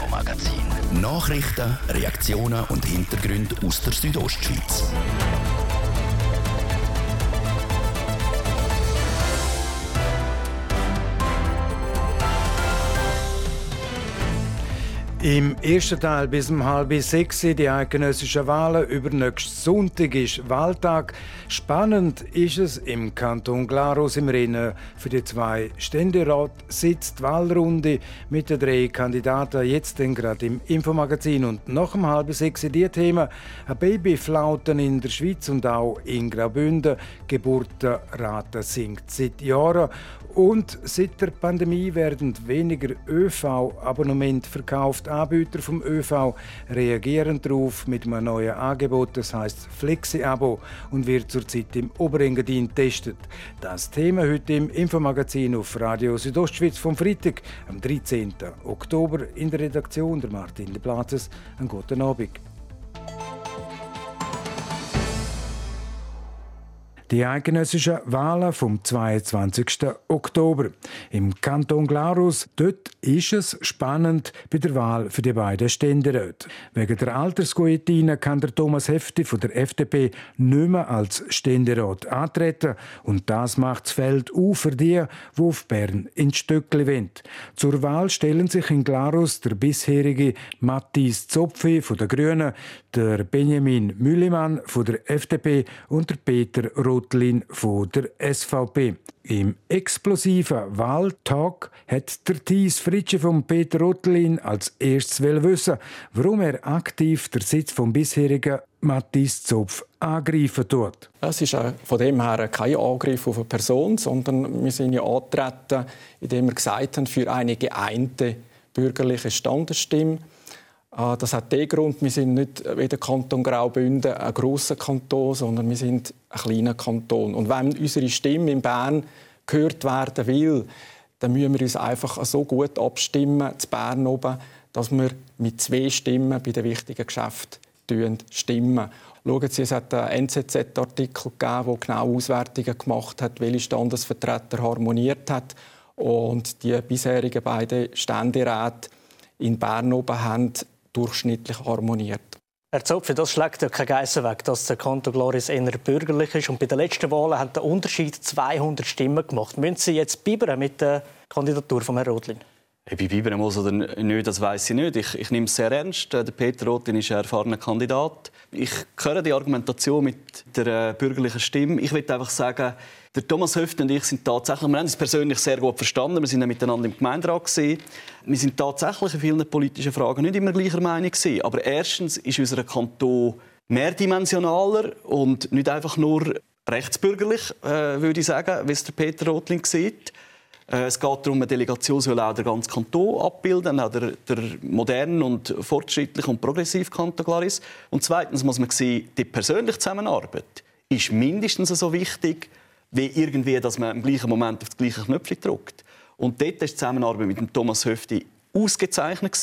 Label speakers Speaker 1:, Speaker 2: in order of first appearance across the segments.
Speaker 1: Infomagazin. Nachrichten, Reaktionen und Hintergründe aus der Südostschweiz.
Speaker 2: Im ersten Teil bis um halb sechs die eidgenössischen Wahlen. Über nächsten Sonntag ist Wahltag. Spannend ist es im Kanton Glarus im Rennen für die zwei Ständerat sitzt Wahlrunde mit den drei Kandidaten jetzt denn gerade im Infomagazin und nach um halb sechs die Themen Babyflauten in der Schweiz und auch in Graubünden. Geburtenrate sinkt seit Jahren und seit der Pandemie werden weniger ÖV-Abonnement verkauft. Anbieter vom ÖV reagieren darauf mit einem neuen Angebot, das heißt Flexi-Abo und wird zurzeit im Oberengadin getestet. Das Thema heute im Infomagazin auf Radio Südostschweiz vom Freitag, am 13. Oktober in der Redaktion der Martin de Platzes. Einen guten Abend. Die eidgenössischen Wahlen vom 22. Oktober. Im Kanton Glarus, dort ist es spannend bei der Wahl für die beiden Ständeräte. Wegen der Altersguillotine kann der Thomas Hefti von der FDP nicht mehr als Ständerat antreten. Und das macht das Feld auf für die, die auf Bern ins Stöckli wollen. Zur Wahl stellen sich in Glarus der bisherige Matthias Zopfi von den Grünen, der Benjamin Müllimann von der FDP und der Peter Rotlin von der SVP. Im explosiven Wahltag hat der Thies Fritsche von Peter Rotlin als erstes wissen, warum er aktiv der Sitz vom bisherigen Matthias Zopf angreifen tut.
Speaker 3: Es ist von dem her kein Angriff auf eine Person, sondern wir sind ja angetreten, indem wir gesagt haben, für eine geeinte bürgerliche Standesstimme das hat den Grund, wir sind nicht wie der Kanton Graubünden ein grosser Kanton, sondern wir sind ein kleiner Kanton. Und wenn unsere Stimme in Bern gehört werden will, dann müssen wir uns einfach so gut abstimmen, zu Bern oben, dass wir mit zwei Stimmen bei den wichtigen Geschäften stimmen. Schauen Sie, es hat einen NZZ-Artikel gegeben, der genau Auswertungen gemacht hat, welche Standesvertreter harmoniert hat. Und die bisherigen beiden Ständeräte in Bern oben haben durchschnittlich harmoniert.
Speaker 4: Herr Zopfi, das schlägt ja keine Geissen weg, dass der Kanton Gloris eher bürgerlich ist. Und bei den letzten Wahlen hat der Unterschied 200 Stimmen gemacht. Müssen Sie jetzt bibern mit der Kandidatur von Herrn Rotlin?
Speaker 5: Ob ich bibern muss oder nicht, das weiß ich nicht. Ich, ich nehme es sehr ernst. Der Peter Rotlin ist ein erfahrener Kandidat. Ich höre die Argumentation mit der äh, bürgerlichen Stimme. Ich will einfach sagen, der Thomas Höft und ich sind tatsächlich, wir haben uns persönlich sehr gut verstanden, wir sind miteinander im Gemeinderat gewesen. Wir sind tatsächlich in vielen politischen Fragen nicht immer gleicher Meinung gewesen. Aber erstens ist unser Kanton mehrdimensionaler und nicht einfach nur rechtsbürgerlich, äh, würde ich sagen, wie es der Peter Rothling sieht. Äh, es geht darum, eine Delegation soll auch den ganzen Kanton abbilden, auch der, der modernen und fortschrittlichen und progressiven Kanton Glaris. Und zweitens muss man sehen, die persönliche Zusammenarbeit ist mindestens so wichtig wie irgendwie, dass man im gleichen Moment auf das gleiche Knöpfchen drückt. Und dort ist die Zusammenarbeit mit dem Thomas Höfti ausgezeichnet.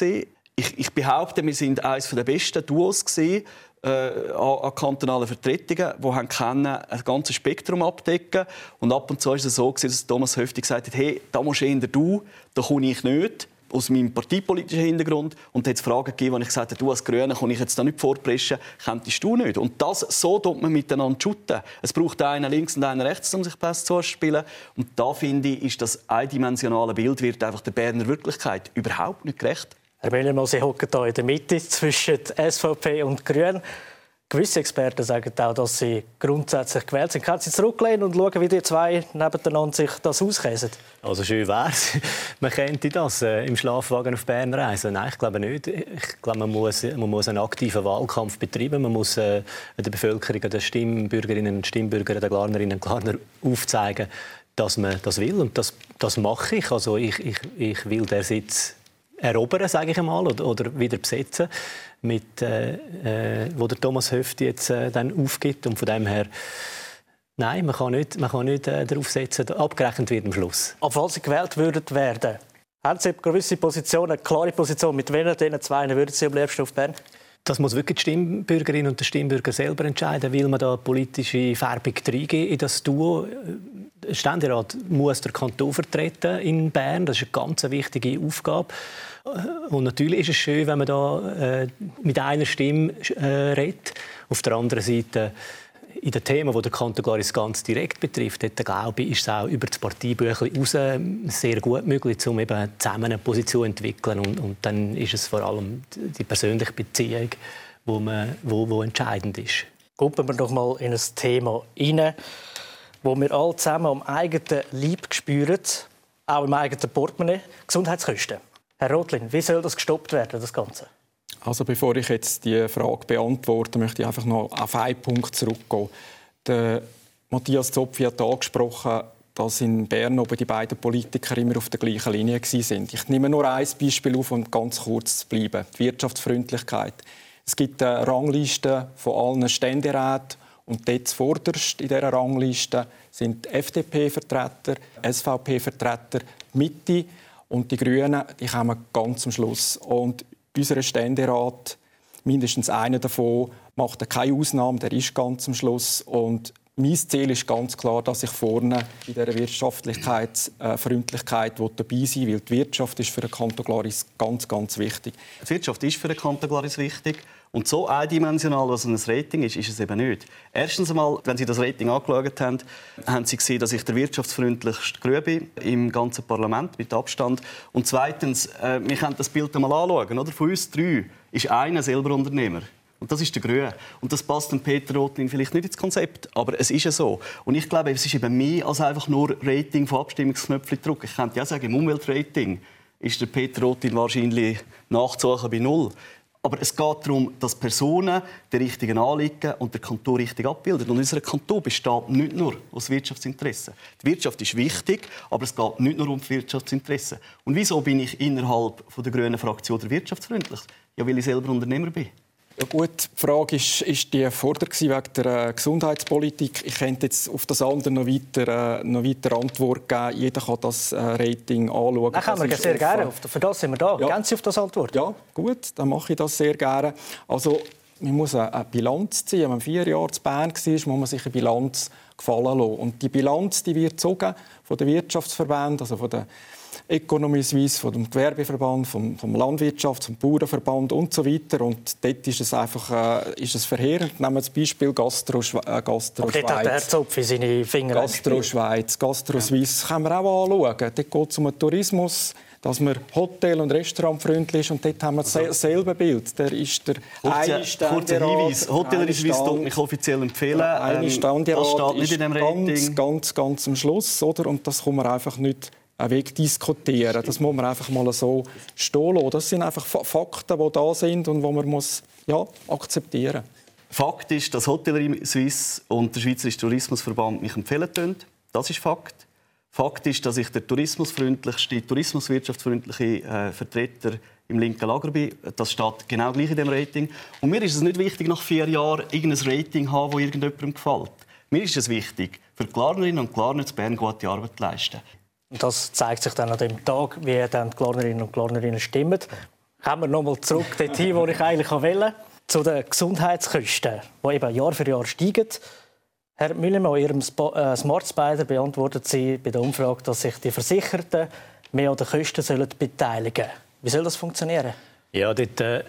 Speaker 5: Ich, ich, behaupte, wir sind eines der besten Duos gesehen äh, an, an, kantonalen Vertretungen, die haben können, ein ganzes Spektrum abdecken. Und ab und zu ist es so, dass Thomas Höfti gesagt hat, hey, da musst eher du, da komme ich nicht aus meinem parteipolitischen Hintergrund und es Fragen gegeben, wo ich gesagt habe, du als Grüne kann ich jetzt da nicht vorpreschen, könntest du nicht. Und das, so tut man miteinander shooten. Es braucht einen links und einen rechts, um sich besser zu spielen. Und da finde ich, ist das eindimensionale Bild wird einfach der Berner Wirklichkeit überhaupt nicht gerecht.
Speaker 4: Herr Bellermann, Sie hocken hier in der Mitte zwischen SVP und Grünen. Gewisse Experten sagen auch, dass sie grundsätzlich gewählt sind. Können Sie zurücklehnen und schauen, wie die zwei nebeneinander sich das auskäsen?
Speaker 6: Also schön wäre es. Man könnte das äh, im Schlafwagen auf Bern reisen. Nein, ich glaube nicht. Ich glaube, man muss, man muss einen aktiven Wahlkampf betreiben. Man muss äh, der Bevölkerung, den Stimmbürgerinnen und Stimmbürgern, den Glarnerinnen und Glarner aufzeigen, dass man das will. Und das, das mache ich. Also ich, ich, ich will den Sitz erobern, sage ich einmal, oder, oder wieder besetzen mit, äh, äh, wo der Thomas Höfti jetzt äh, dann aufgibt. Und von dem her, nein, man kann nicht, man kann nicht äh, darauf setzen, abgerechnet wird am Schluss.
Speaker 4: Aber falls Sie gewählt würden werden, haben Sie eine gewisse Position, eine klare Position, mit welchen diesen zwei würden Sie am liebsten auf Bern?
Speaker 6: Das muss wirklich die Stimmbürgerin und der Stimmbürger selber entscheiden. Will man da politische Färbung reingeben in das Duo? Ständerat muss der Kanton vertreten in Bern. Das ist eine ganz wichtige Aufgabe. Und natürlich ist es schön, wenn man da äh, mit einer Stimme äh, redet. Auf der anderen Seite in den Themen, die der Kanton Glaris ganz direkt betrifft, dort, glaube ich, ist es auch über das Parteibuch hinaus sehr gut möglich, um eben zusammen eine Position zu entwickeln. Und, und dann ist es vor allem die persönliche Beziehung, wo, wo, wo entscheidend ist.
Speaker 4: Gucken wir doch mal in ein Thema hinein, wo wir alle zusammen am eigenen Leib spüren, auch im eigenen Portemonnaie, Gesundheitskosten. Herr Rotlin, wie soll das gestoppt werden, das Ganze?
Speaker 3: Also bevor ich jetzt die Frage beantworte, möchte ich einfach noch auf einen Punkt zurückgehen. Der Matthias Zopfi hat angesprochen, dass in Bern oben die beiden Politiker immer auf der gleichen Linie sind. Ich nehme nur ein Beispiel auf, um ganz kurz zu bleiben: die Wirtschaftsfreundlichkeit. Es gibt eine Rangliste von allen Ständeräten und dort zuvorderst in dieser Rangliste sind FDP-Vertreter, SVP-Vertreter, Mitte und die Grünen, die kommen ganz am Schluss. Und unser Ständerat, mindestens einer davon, macht keine Ausnahme, der ist ganz am Schluss. Und mein Ziel ist ganz klar, dass ich vorne in dieser Wirtschaftlichkeit, äh, dabei sein will, weil die Wirtschaft ist für den Kanton Glaris ganz, ganz wichtig.
Speaker 5: Die Wirtschaft ist für den Kanton Glaris wichtig. Und so eindimensional, was ein Rating ist, ist es eben nicht. Erstens einmal, wenn Sie das Rating angeschaut haben, haben Sie gesehen, dass ich der wirtschaftsfreundlichste Grüne bin im ganzen Parlament mit Abstand. Und zweitens, äh, wir können das Bild einmal anschauen. Oder? Von uns drei ist einer selber Unternehmer. Und das ist der Grüne. Und das passt dem Peter Rotlin vielleicht nicht ins Konzept, aber es ist ja so. Und ich glaube, es ist eben mehr als einfach nur Rating von Abstimmungsknöpfen drücken. Ich könnte ja sagen, im Umweltrating ist der Peter Rotlin wahrscheinlich nachzusuchen bei Null. Aber es geht darum, dass Personen die richtigen Anliegen und der Kanton richtig abbilden. Und unser Kanton besteht nicht nur aus Wirtschaftsinteressen. Die Wirtschaft ist wichtig, aber es geht nicht nur um Wirtschaftsinteressen. Und wieso bin ich innerhalb der grünen Fraktion der wirtschaftsfreundlich? Ja, weil ich selber Unternehmer bin.
Speaker 3: Ja gut, die Frage ist, ist die Vorder wegen der äh, Gesundheitspolitik. Ich könnte jetzt auf das andere noch weiter, äh, noch weiter Antwort geben. Jeder kann das äh, Rating anschauen.
Speaker 4: Das kann man sehr gerne. Für das sind wir da. Ja. Sie auf das Antwort?
Speaker 3: Ja, gut, dann mache ich das sehr gerne. Also, man muss eine Bilanz ziehen. Wenn man vier Jahre zu Bern war, muss man sich eine Bilanz gefallen lassen. Und die Bilanz die wird gezogen von den Wirtschaftsverbänden, also von den Economy Suisse, vom Gewerbeverband, vom, vom Landwirtschafts-, vom Bauernverband und so weiter. Und dort ist es einfach äh, ist es verheerend. Nehmen wir das Beispiel Gastro, äh, Gastro Aber
Speaker 4: dort hat der Zopf seine Finger
Speaker 3: Gastro Schweiz, Gastro Suisse, ja. können wir auch anschauen. Dort geht es um den Tourismus dass man Hotel- und Restaurantfreundlich ist. Und dort haben wir also, dasselbe Bild. Der ist der
Speaker 5: eine Kurzer Hinweis. Hotellerie Suisse tut mich offiziell empfehlen.
Speaker 3: Eine ähm, Standard das steht nicht in dem Rating. Ganz, ganz, ganz am Schluss. Oder? Und das kann man einfach nicht wegdiskutieren. Das muss man einfach mal so stehen lassen. Das sind einfach Fakten, die da sind und die man muss, ja, akzeptieren
Speaker 5: Fakt ist, dass Hotellerie Suisse und der Schweizerische Tourismusverband mich empfehlen. Das ist Fakt. Fakt ist, dass ich der tourismusfreundlichste, tourismuswirtschaftsfreundliche äh, Vertreter im linken Lager bin. Das steht genau gleich in dem Rating. Und mir ist es nicht wichtig, nach vier Jahren irgendein Rating zu haben, das irgendjemandem gefällt. Mir ist es wichtig, für die Klarnerinnen und Klarner zu Bern gute Arbeit zu leisten.
Speaker 4: Und das zeigt sich dann an dem Tag, wie dann die Klarnerinnen und Klarnerinnen stimmen. Kommen wir nochmal zurück dorthin, wo ich eigentlich wollte, zu den Gesundheitskosten, die eben Jahr für Jahr steigen. Herr Müllermann, in Ihrem äh, Smart Spider beantwortet Sie bei der Umfrage, dass sich die Versicherten mehr an den Kosten sollen beteiligen sollen. Wie soll das funktionieren?
Speaker 6: Ja, dort äh,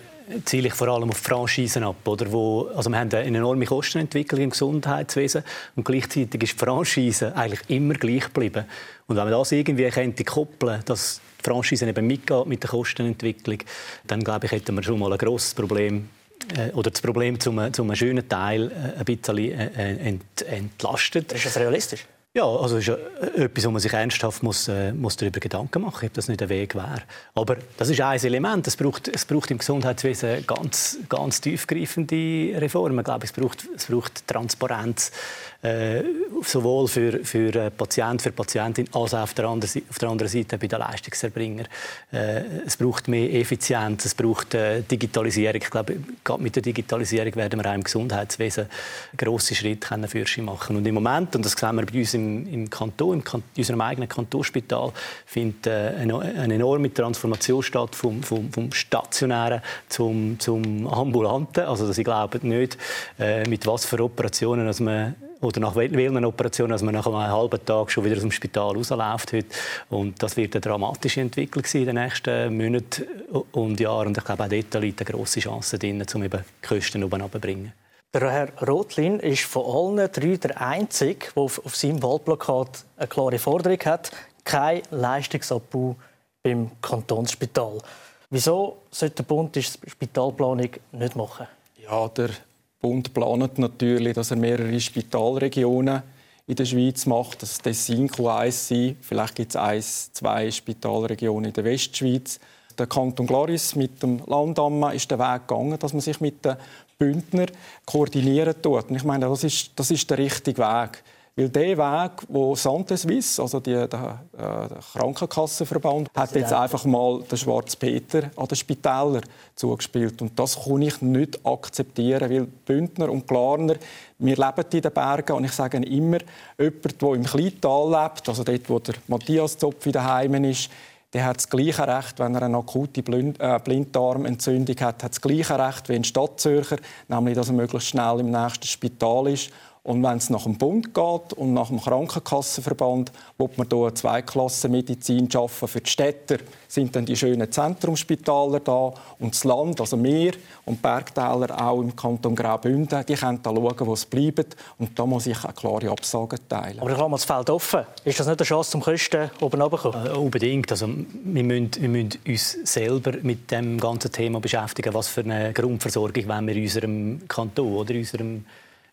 Speaker 6: ziele ich vor allem auf Franchisen ab. Oder wo, also wir haben eine enorme Kostenentwicklung im Gesundheitswesen und gleichzeitig ist die Franchise eigentlich immer gleich geblieben. Und wenn man das irgendwie könnte koppeln dass die Franchise eben mitgeht mit der Kostenentwicklung, dann glaube ich, hätten wir schon mal ein grosses Problem oder das Problem zum, zum schönen Teil äh, ein bisschen äh, ent, entlastet.
Speaker 4: Ist das realistisch?
Speaker 6: Ja, also ist ja etwas, wo man sich ernsthaft muss, äh, muss darüber Gedanken machen muss, ob das nicht ein Weg wäre. Aber das ist ein Element. Es braucht, es braucht im Gesundheitswesen ganz, ganz tiefgreifende Reformen. Ich glaube, es braucht, es braucht Transparenz äh, sowohl für, für äh, Patient, für Patientin, als auch auf der anderen, auf der anderen Seite bei den Leistungserbringern. Äh, es braucht mehr Effizienz, es braucht äh, Digitalisierung. Ich glaube, gerade mit der Digitalisierung werden wir auch im Gesundheitswesen grosse Schritte können für machen. Und im Moment, und das sehen wir bei uns im, im Kanton, in unserem eigenen Kantonsspital, findet äh, eine, eine, enorme Transformation statt vom, vom, vom Stationären zum, zum Ambulanten. Also, dass ich glaube nicht, äh, mit was für Operationen dass man oder nach welchen Operationen, dass man nach einem halben Tag schon wieder aus dem Spital rausläuft heute. Und das wird eine dramatische Entwicklung sein in den nächsten Monaten und Jahren. Und ich glaube, auch dort liegt eine grosse Chance drin, um eben die Kosten oben runterzubringen.
Speaker 4: Der Herr Rotlin ist von allen drei der Einzige, der auf, auf seinem Wahlplakat eine klare Forderung hat, kein Leistungsabbau beim Kantonsspital. Wieso sollte der Bund die Spitalplanung nicht machen?
Speaker 3: Ja, der Bund plant natürlich, dass er mehrere Spitalregionen in der Schweiz macht. Das Tessin kann eins sein. Vielleicht gibt es eins, zwei Spitalregionen in der Westschweiz. Der Kanton Glaris mit dem Landamme ist der Weg gegangen, dass man sich mit den Bündner koordinieren tut. Und ich meine, das ist, das ist der richtige Weg. Weil der Weg, wo Santé Suisse, also die, der, äh, der Krankenkassenverband, hat jetzt einfach mal den Schwarz Peter an den Spitälern zugespielt. Und das kann ich nicht akzeptieren, weil Bündner und Klarner, wir leben in den Bergen und ich sage immer, jemand, der im Kleintal lebt, also dort, wo der Matthias Zopf daheim ist, der hat das gleiche Recht, wenn er eine akute äh, Blinddarmentzündung hat, hat das gleiche Recht wie ein Stadtzürcher, nämlich dass er möglichst schnell im nächsten Spital ist und wenn es nach dem Bund geht und nach dem Krankenkassenverband, wo man hier eine Zweiklassenmedizin schaffen für die Städter, sind dann die schönen Zentrumsspitaler da und das Land, also wir und Bergtäler auch im Kanton Graubünden, die können da schauen, wo es bleibt und da muss ich eine klare Absage teilen.
Speaker 4: Aber ich habe das Feld offen. Ist das nicht eine Chance, zum Kosten oben runterzukommen?
Speaker 6: Äh, unbedingt. Also, wir, müssen, wir müssen uns selber mit dem ganzen Thema beschäftigen. Was für eine Grundversorgung wollen wir in unserem Kanton oder in unserem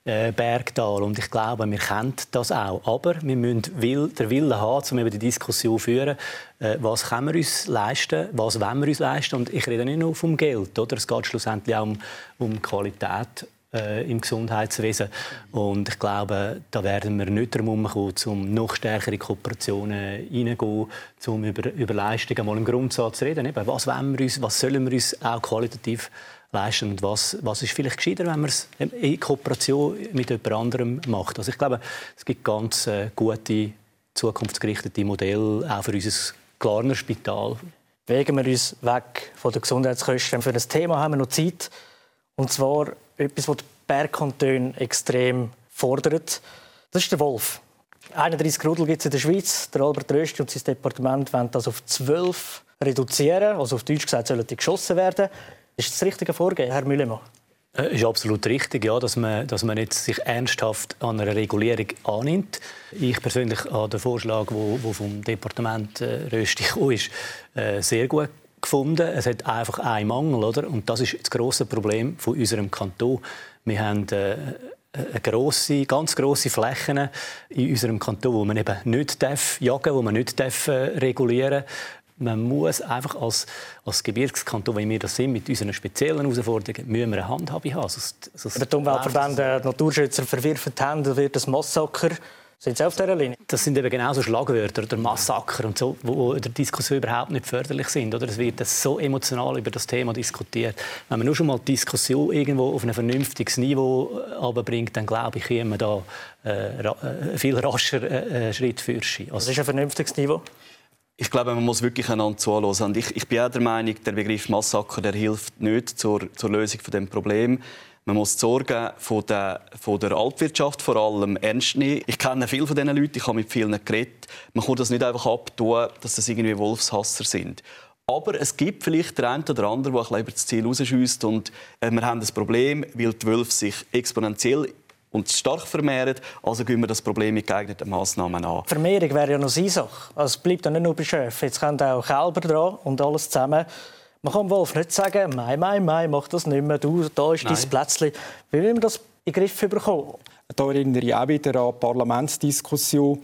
Speaker 6: äh, Bergtal. Und ich glaube, wir kennen das auch. Aber wir müssen den Willen haben, um eben die Diskussion zu führen, äh, was können wir uns leisten, was wollen wir uns leisten. Und ich rede nicht nur vom Geld. Oder? Es geht schlussendlich auch um, um Qualität äh, im Gesundheitswesen. Und ich glaube, da werden wir nicht darum kommen, um noch stärkere Kooperationen hineingehen, um über, über Leistungen mal im Grundsatz zu reden. Eben, was, wollen wir uns, was sollen wir uns auch qualitativ leisten und was, was ist vielleicht gescheiter, wenn man es in Kooperation mit jemand anderem macht. Also ich glaube, es gibt ganz äh, gute, zukunftsgerichtete Modelle, auch für unser Klarner Spital.
Speaker 4: Wegen wir uns weg von den Gesundheitskosten. Für das Thema haben wir noch Zeit. Und zwar etwas, was die Bergkantone extrem fordert. Das ist der Wolf. 31 Rudel gibt es in der Schweiz. Der Albert Rösti und sein Departement wollen das auf 12 reduzieren. Also auf Deutsch gesagt sollen die geschossen werden. Ist das richtige Vorgehen, Herr Müllemann?
Speaker 6: Es äh, ist absolut richtig, ja, dass, man, dass man jetzt sich ernsthaft an einer Regulierung annimmt. Ich persönlich habe den Vorschlag, der vom Departement äh, Rösti ist, äh, sehr gut gefunden. Es hat einfach einen Mangel, oder? und das ist das große Problem von unserem Kanton. Wir haben äh, grosse, ganz grosse Flächen in unserem Kanton, wo man eben nicht darf jagen, wo man nicht darf, äh, regulieren man muss einfach als, als Gebirgskanton, wie wir das sind, mit unseren speziellen Herausforderungen, müssen wir eine Handhabe haben. Sonst,
Speaker 4: sonst Wenn die Umweltverbände, die Naturschützer verwirfen haben, dann wird das Massaker sind Sie auf dieser Linie?
Speaker 6: Das sind eben genauso Schlagwörter oder Massaker und so, wo der Diskussion überhaupt nicht förderlich sind. Oder es wird so emotional über das Thema diskutiert. Wenn man nur schon mal die Diskussion irgendwo auf ein vernünftiges Niveau äh, bringt, dann glaube ich, können wir da äh, äh, viel rascher äh, Schritt für Also,
Speaker 4: Was ist ein vernünftiges Niveau?
Speaker 5: Ich glaube, man muss wirklich einander zuhören. Und ich, ich bin auch der Meinung, der Begriff Massaker der hilft nicht zur, zur Lösung von dem Problem. Man muss die Sorgen von der, von der Altwirtschaft vor allem ernst nehmen. Ich kenne viele von diesen Leuten, ich habe mit vielen geredet. Man kann das nicht einfach abtun, dass das irgendwie Wolfshasser sind. Aber es gibt vielleicht der eine oder andere, der ein bisschen über das Ziel rausschießt. Und äh, wir haben das Problem, weil die Wölfe sich exponentiell und stark vermehren. Also gehen wir das Problem mit geeigneten Massnahmen an.
Speaker 4: Vermehrung wäre ja noch eine Sache. Also es bleibt ja nicht nur bei Schöfen. Jetzt kommen auch Kälber dran und alles zusammen. Man kann Wolf nicht sagen, «Mei, mei, mei, mach das nicht mehr, du, da ist dein Plätzchen». Wie will man das in den Griff bekommen?
Speaker 3: Da erinnere ich auch wieder an die Parlamentsdiskussion.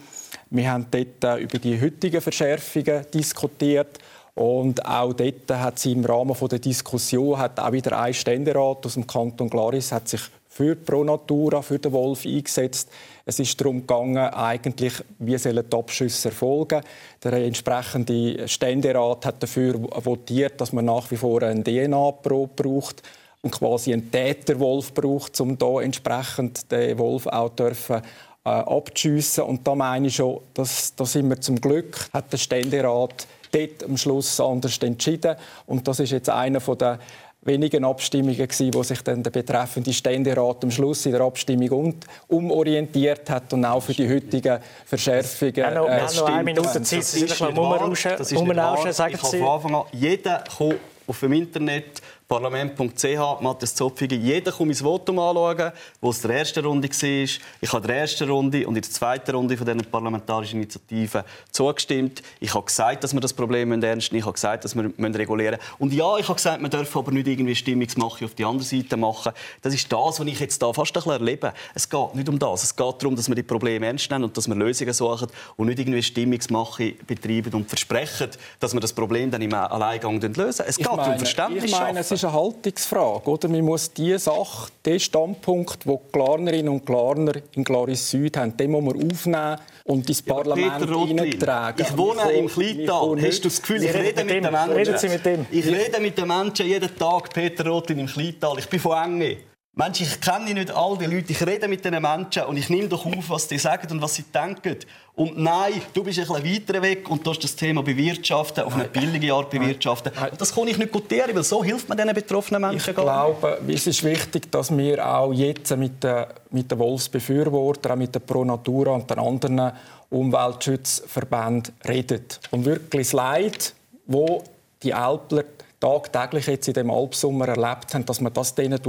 Speaker 3: Wir haben dort äh, über die heutigen Verschärfungen diskutiert. Und auch dort hat sie im Rahmen der Diskussion hat auch wieder ein Ständerat aus dem Kanton Glaris hat sich für Pro Natura, für den Wolf eingesetzt. Es ist darum gegangen, eigentlich, wie sollen die Abschüsse erfolgen. Der entsprechende Ständerat hat dafür votiert, dass man nach wie vor eine DNA-Probe braucht und quasi einen Täterwolf braucht, um da entsprechend den Wolf auch dürfen äh, abzuschiessen. Und da meine ich schon, dass, da sind wir zum Glück, hat der Ständerat dort am Schluss anders entschieden. Und das ist jetzt einer der wenigen Abstimmungen gewesen, wo sich dann der betreffende Ständerat am Schluss in der Abstimmung umorientiert hat und auch für die heutigen Verschärfungen.
Speaker 4: Ja, noch, äh, noch eine Minute Zeit, das ist, nicht wahr. Das ist nicht wahr.
Speaker 5: Ich habe von Anfang an, jeder kommt auf dem Internet parlament.ch, Matthias Zopfige, jeder kann mein Votum anschauen, wo es in der ersten Runde war. Ich habe in der ersten Runde und in der zweiten Runde von diesen parlamentarischen Initiativen zugestimmt. Ich habe gesagt, dass wir das Problem ernst nehmen Ich habe gesagt, dass wir regulieren müssen. Und ja, ich habe gesagt, wir dürfen aber nicht irgendwie Stimmungsmache auf die andere Seite machen. Das ist das, was ich jetzt da fast ein bisschen erlebe. Es geht nicht um das. Es geht darum, dass wir die Probleme ernst nehmen und dass wir Lösungen suchen und nicht irgendwie Stimmungsmache betreiben und versprechen, dass wir das Problem dann im Alleingang lösen. Es geht meine, um Verständnis
Speaker 3: ich meine, es ist eine Haltungsfrage. Oder? Man muss die Sache, den Standpunkt, den die Klarnerinnen und Klarner in Glaris Süd haben, den muss man aufnehmen und ins ja, Parlament hineintragen.
Speaker 5: Ich wohne im Kleintal. Hast du das Gefühl, ich rede mit den Menschen? Mit ich rede mit den Menschen jeden Tag, Peter Rotlin im Kleintal. Ich bin von Enge. Mensch, ich kenne nicht all die Leute, ich rede mit diesen Menschen und ich nehme doch auf, was sie sagen und was sie denken. Und nein, du bist ein bisschen weiter weg und du hast das Thema bewirtschaften, auf eine billige Art bewirtschaften. Und das kann ich nicht gutieren, weil so hilft man diesen betroffenen Menschen
Speaker 3: Ich glaube, es ist wichtig, dass wir auch jetzt mit den, mit den Wolfsbefürwortern, mit der Pro Natura und den anderen Umweltschutzverbänden reden. Und wirklich das Leid, wo die Alpler tagtäglich jetzt in dem Alpsommer erlebt haben, dass man das denen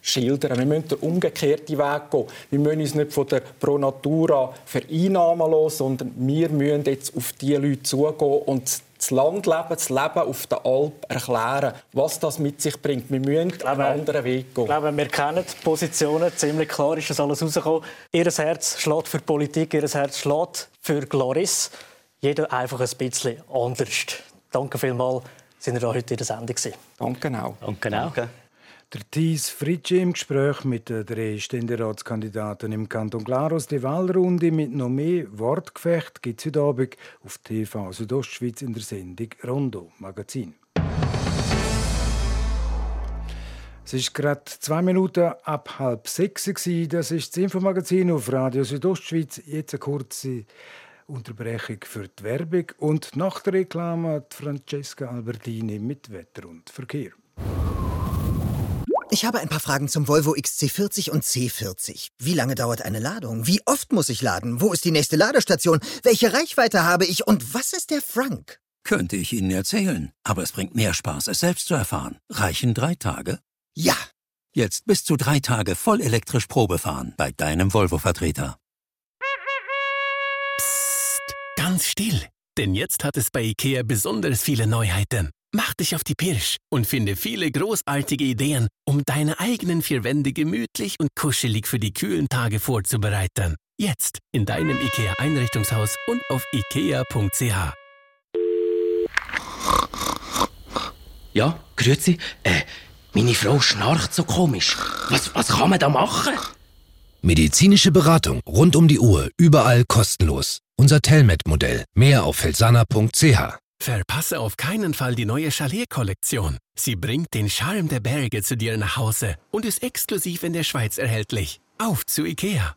Speaker 3: schildern. Wir müssen den umgekehrten Weg gehen. Wir müssen uns nicht von der Pro Natura vereinnahmen lassen, sondern wir müssen jetzt auf die Leute zugehen und das Landleben, das Leben auf der Alp erklären, was das mit sich bringt. Wir müssen glaube, einen anderen Weg gehen.
Speaker 4: Ich glaube, wir kennen die Positionen. Ziemlich klar ist das alles rausgekommen. Ihr Herz schlägt für Politik, ihr Herz schlägt für Gloris. Jeder einfach ein bisschen anders. Danke vielmals sind wir heute in der Sendung.
Speaker 3: Danke auch.
Speaker 4: Danke auch. Danke.
Speaker 2: Der Thies Fritschi im Gespräch mit den drei Ständeratskandidaten im Kanton Glarus. Die Wahlrunde mit noch mehr Wortgefecht gibt es heute Abend auf TV Südostschweiz in der Sendung Rondo Magazin. Es ist gerade zwei Minuten ab halb sechs. Das ist das Infomagazin auf Radio Südostschweiz. Jetzt eine kurze Unterbrechung für die Werbung und nach der Reklame Francesca Albertini mit Wetter und Verkehr.
Speaker 7: Ich habe ein paar Fragen zum Volvo XC40 und C40. Wie lange dauert eine Ladung? Wie oft muss ich laden? Wo ist die nächste Ladestation? Welche Reichweite habe ich? Und was ist der Frank?
Speaker 8: Könnte ich Ihnen erzählen, aber es bringt mehr Spaß, es selbst zu erfahren. Reichen drei Tage?
Speaker 7: Ja.
Speaker 8: Jetzt bis zu drei Tage voll elektrisch Probe fahren bei deinem Volvo-Vertreter
Speaker 9: ganz still, denn jetzt hat es bei IKEA besonders viele Neuheiten. Mach dich auf die Pirsch und finde viele großartige Ideen, um deine eigenen vier Wände gemütlich und kuschelig für die kühlen Tage vorzubereiten. Jetzt in deinem IKEA-Einrichtungshaus und auf ikea.ch.
Speaker 10: Ja, grüezi. Äh, meine Frau schnarcht so komisch. Was, was kann man da machen?
Speaker 11: Medizinische Beratung rund um die Uhr, überall kostenlos. Unser Telmet-Modell. Mehr auf felsana.ch.
Speaker 9: Verpasse auf keinen Fall die neue Chalet-Kollektion. Sie bringt den Charme der Berge zu dir nach Hause und ist exklusiv in der Schweiz erhältlich. Auf zu Ikea!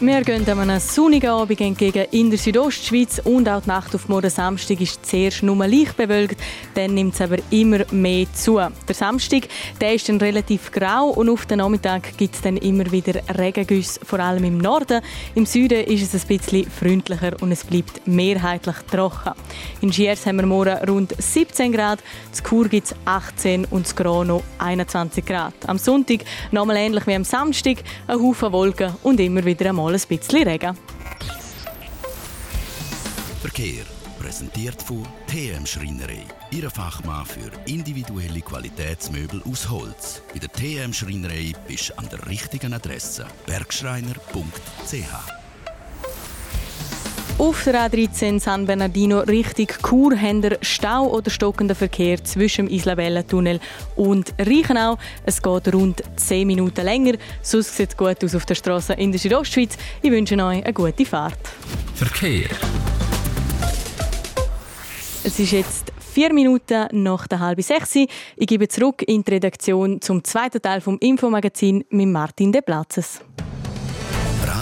Speaker 12: Wir gehen einem sonnigen Abend entgegen in der Südostschweiz und auch die Nacht auf morgen Samstag ist zuerst nur leicht bewölkt, dann nimmt es aber immer mehr zu. Der Samstag der ist dann relativ grau und auf den Nachmittag gibt es dann immer wieder Regengüsse, vor allem im Norden. Im Süden ist es ein bisschen freundlicher und es bleibt mehrheitlich trocken. In Schiers haben wir morgen rund 17 Grad, in Chur gibt es 18 und in Grano 21 Grad. Am Sonntag nochmal ähnlich wie am Samstag, ein Haufen Wolken und immer wieder einmal mal ein bisschen Regen.
Speaker 1: Verkehr präsentiert von TM Schreinerei. Ihr Fachmann für individuelle Qualitätsmöbel aus Holz. Bei der TM Schreinerei bist du an der richtigen Adresse. bergschreiner.ch
Speaker 12: auf der A13 San Bernardino Richtung Chur haben wir Stau oder stockenden Verkehr zwischen dem Islavella-Tunnel und Reichenau. Es geht rund 10 Minuten länger. Sonst sieht es gut aus auf der Straße in der Südostschweiz. Ich wünsche euch eine gute Fahrt.
Speaker 1: Verkehr.
Speaker 12: Es ist jetzt vier Minuten nach der halben sechs. Ich gebe zurück in die Redaktion zum zweiten Teil vom Infomagazin mit Martin De Platzes.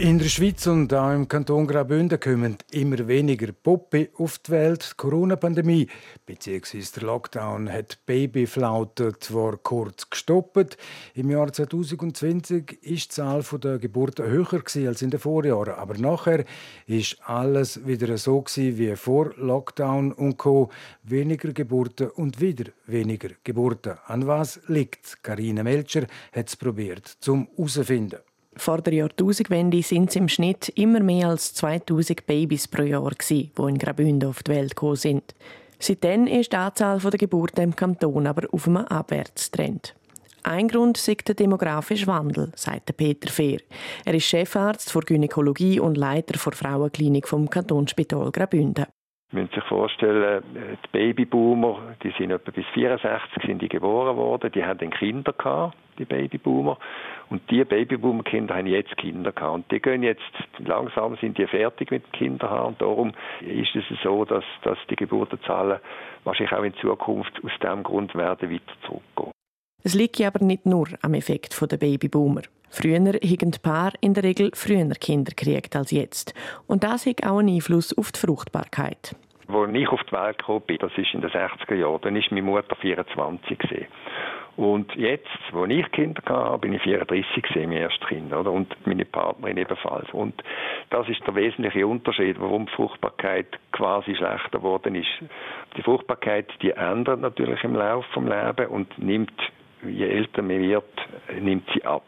Speaker 2: In der Schweiz und auch im Kanton Graubünden kommen immer weniger Puppe auf die Welt. Die Corona-Pandemie bzw. der Lockdown hat Babyflauten zwar kurz gestoppt. Im Jahr 2020 ist die Zahl der Geburten höher als in den Vorjahren. Aber nachher ist alles wieder so wie vor Lockdown und Co. Weniger Geburten und wieder weniger Geburten. An was liegt? Karine Melcher hat es probiert, zum herauszufinden.
Speaker 13: Vor der Jahrtausendwende sind es im Schnitt immer mehr als 2000 Babys pro Jahr, die in Graubünden auf die Welt gekommen sind. Seitdem ist die Anzahl der Geburten im Kanton aber auf einem Abwärtstrend. Ein Grund ist der demografische Wandel, sagt Peter Fehr. Er ist Chefarzt für Gynäkologie und Leiter der Frauenklinik vom Kantonsspital Graubünden.
Speaker 14: Man muss sich vorstellen, die Babyboomer, die sind etwa bis 64 sind die geboren worden, die haben Kinder gehabt, die Babyboomer. Und die Babyboomer-Kinder haben jetzt Kinder gehabt. Und die gehen jetzt, langsam sind die fertig mit Kindern haben. Und darum ist es so, dass, dass die Geburtenzahlen wahrscheinlich auch in Zukunft aus diesem Grund werden weiter zurückgehen.
Speaker 13: Es liegt aber nicht nur am Effekt der Babyboomer. Früher haben die Paar in der Regel früher Kinder gekriegt als jetzt. Und das hat auch einen Einfluss auf die Fruchtbarkeit.
Speaker 14: Als ich auf die Welt gekommen bin, das ist in den 60er Jahren, dann war meine Mutter 24. Gewesen. Und jetzt, wo ich Kinder hatte, bin ich 34 im ersten Kind, oder? Und meine Partnerin ebenfalls. Und das ist der wesentliche Unterschied, warum die Fruchtbarkeit quasi schlechter geworden ist. Die Fruchtbarkeit, die ändert natürlich im Laufe des Lebens und nimmt, je älter man wird, nimmt sie ab.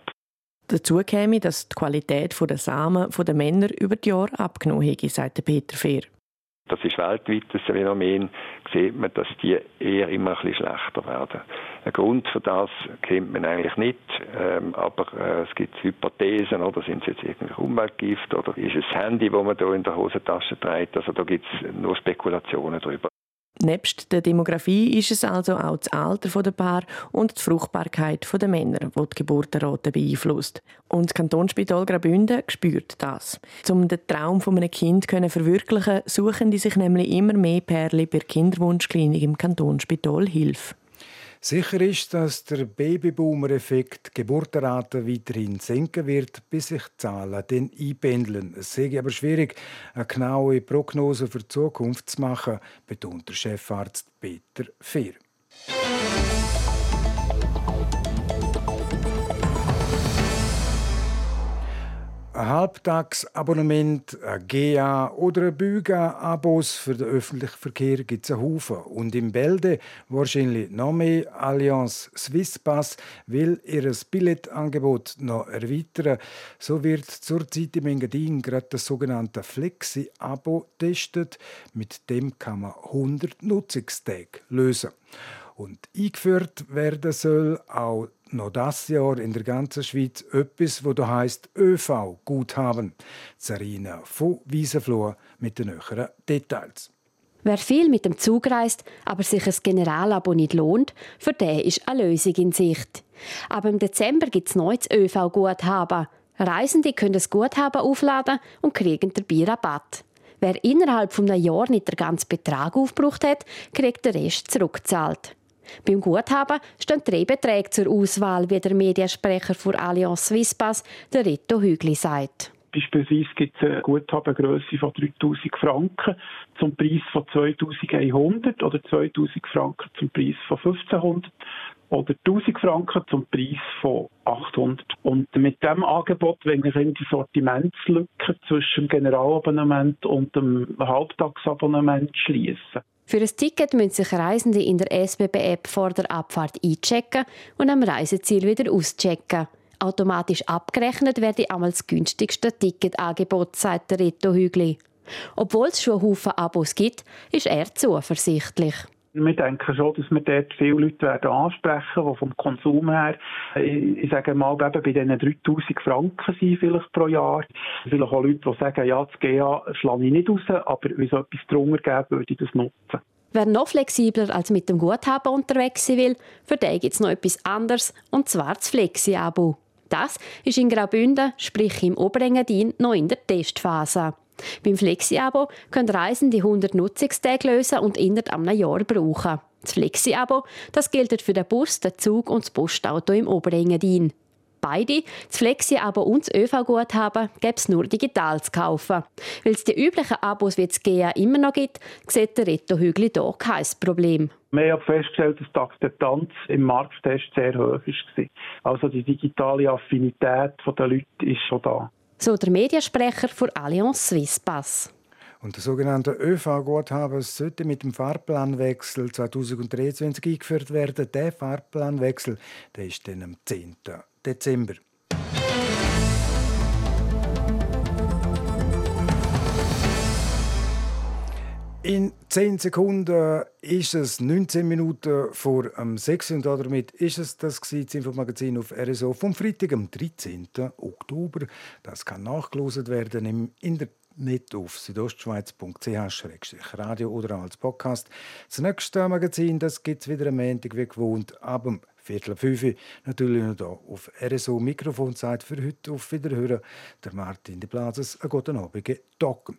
Speaker 13: Dazu käme, dass die Qualität der Samen der Männer über die Jahre abgenommen hätte, sagt Peter Fehr.
Speaker 14: Das ist weltweit ein Phänomen, sieht man, dass die eher immer ein bisschen schlechter werden. Ein Grund für das kennt man eigentlich nicht, ähm, aber äh, es gibt Hypothesen, oder sind es jetzt irgendwelche Umweltgift oder ist es Handy, das man da in der Hosentasche trägt, also da gibt es nur Spekulationen darüber.
Speaker 13: Nebst der Demografie ist es also auch das Alter der Paar und die Fruchtbarkeit der Männer, die die Geburtenrate beeinflusst. Und das Kantonsspital Graubünden spürt das. Um den Traum von einem Kind zu verwirklichen, suchen die sich nämlich immer mehr Pärchen bei der Kinderwunschklinik im Kantonsspital Hilfe.
Speaker 2: Sicher ist, dass der Babyboomer-Effekt Geburtenrate weiterhin senken wird, bis sich die Zahlen dann einpendeln. Es sei aber schwierig, eine genaue Prognose für die Zukunft zu machen, betont der Chefarzt Peter Fehr. Halbtagsabonnement, ein GA oder ein Büga-Abos für den öffentlichen Verkehr gibt es einen Haufen. Und im Bälde wahrscheinlich noch mehr Allianz Swisspass will ihr Billettangebot noch erweitern. So wird zurzeit im Engadin gerade das sogenannte Flexi-Abo testet. Mit dem kann man 100 Nutzungstage lösen. Und eingeführt werden soll auch noch das Jahr in der ganzen Schweiz etwas, wo da heißt ÖV Guthaben. Sarina von Wiesenfloh mit den näheren Details.
Speaker 15: Wer viel mit dem Zug reist, aber sich ein Generalabo nicht lohnt, für den ist eine Lösung in Sicht. Aber im Dezember gibt es neues ÖV-Guthaben. Reisende können das Guthaben aufladen und kriegen dabei Rabatt. Wer innerhalb von einem Jahr nicht den ganzen Betrag aufgebraucht hat, kriegt den Rest zurückgezahlt. Beim Guthaben stehen drei Beträge zur Auswahl, wie der Mediensprecher für Allianz Swisspass, der Rito Hügli sagt.
Speaker 16: Beispielsweise gibt es eine Guthabengröße von 3000 Franken zum Preis von 2100 oder 2000 Franken zum Preis von 1500 oder 1000 Franken zum Preis von 800. Und mit diesem Angebot wollen wir die Sortimentslücke zwischen dem Generalabonnement und dem Halbtagsabonnement schließen.
Speaker 15: Für ein Ticket müssen sich Reisende in der SBB-App vor der Abfahrt einchecken und am Reiseziel wieder auschecken. Automatisch abgerechnet werde einmal das günstigste Ticketangebot, sagt der Reto Hügli. Obwohl es schon Haufen Abos gibt, ist er zuversichtlich.
Speaker 16: Wir denken schon, dass wir dort viele Leute werden ansprechen die vom Konsum her, ich sage mal, eben bei diesen 3000 Franken sind vielleicht pro Jahr. Vielleicht auch Leute, die sagen, ja, das GA schlage ich nicht raus, aber wenn es etwas drunter gäbe, würde ich das nutzen.
Speaker 15: Wer noch flexibler als mit dem Guthaben unterwegs sein will, für den gibt es noch etwas anderes, und zwar das Flexi-Abo. Das ist in Graubünden, sprich im Oberengadin, noch in der Testphase. Beim Flexi-Abo können Reisende 100 Nutzungstage lösen und innerhalb einem Jahr brauchen. Das Flexi-Abo, das gilt für den Bus, den Zug und das Postauto im Oberengadin. Beide, das Flexi-Abo und das ÖV-Guthaben, gäbe es nur digital zu kaufen. Weil es die üblichen Abos wie das GEA immer noch gibt, sieht der Reto Hügli hier kein Problem.
Speaker 16: Wir haben festgestellt, dass die Akzeptanz im Markttest sehr hoch war. Also die digitale Affinität der Leute ist schon da.
Speaker 15: So der Mediensprecher für Allianz Swiss Pass.
Speaker 2: Und der sogenannte ÖV-Guthaben sollte mit dem Fahrplanwechsel 2023 eingeführt werden. Der Fahrplanwechsel der ist dann am 10. Dezember. In 10 Sekunden ist es 19 Minuten vor am 6. und damit ist es das, das Infomagazin auf RSO vom Freitag, am 13. Oktober. Das kann nachgelost werden im Internet auf südostschweiz.ch-radio oder als Podcast. Das nächste Magazin gibt es wieder am Montag wie gewohnt ab dem Viertel fünf. Natürlich noch hier auf RSO Mikrofonzeit für heute auf Wiederhören. Der Martin de Blases, einen guten Abend. Docken.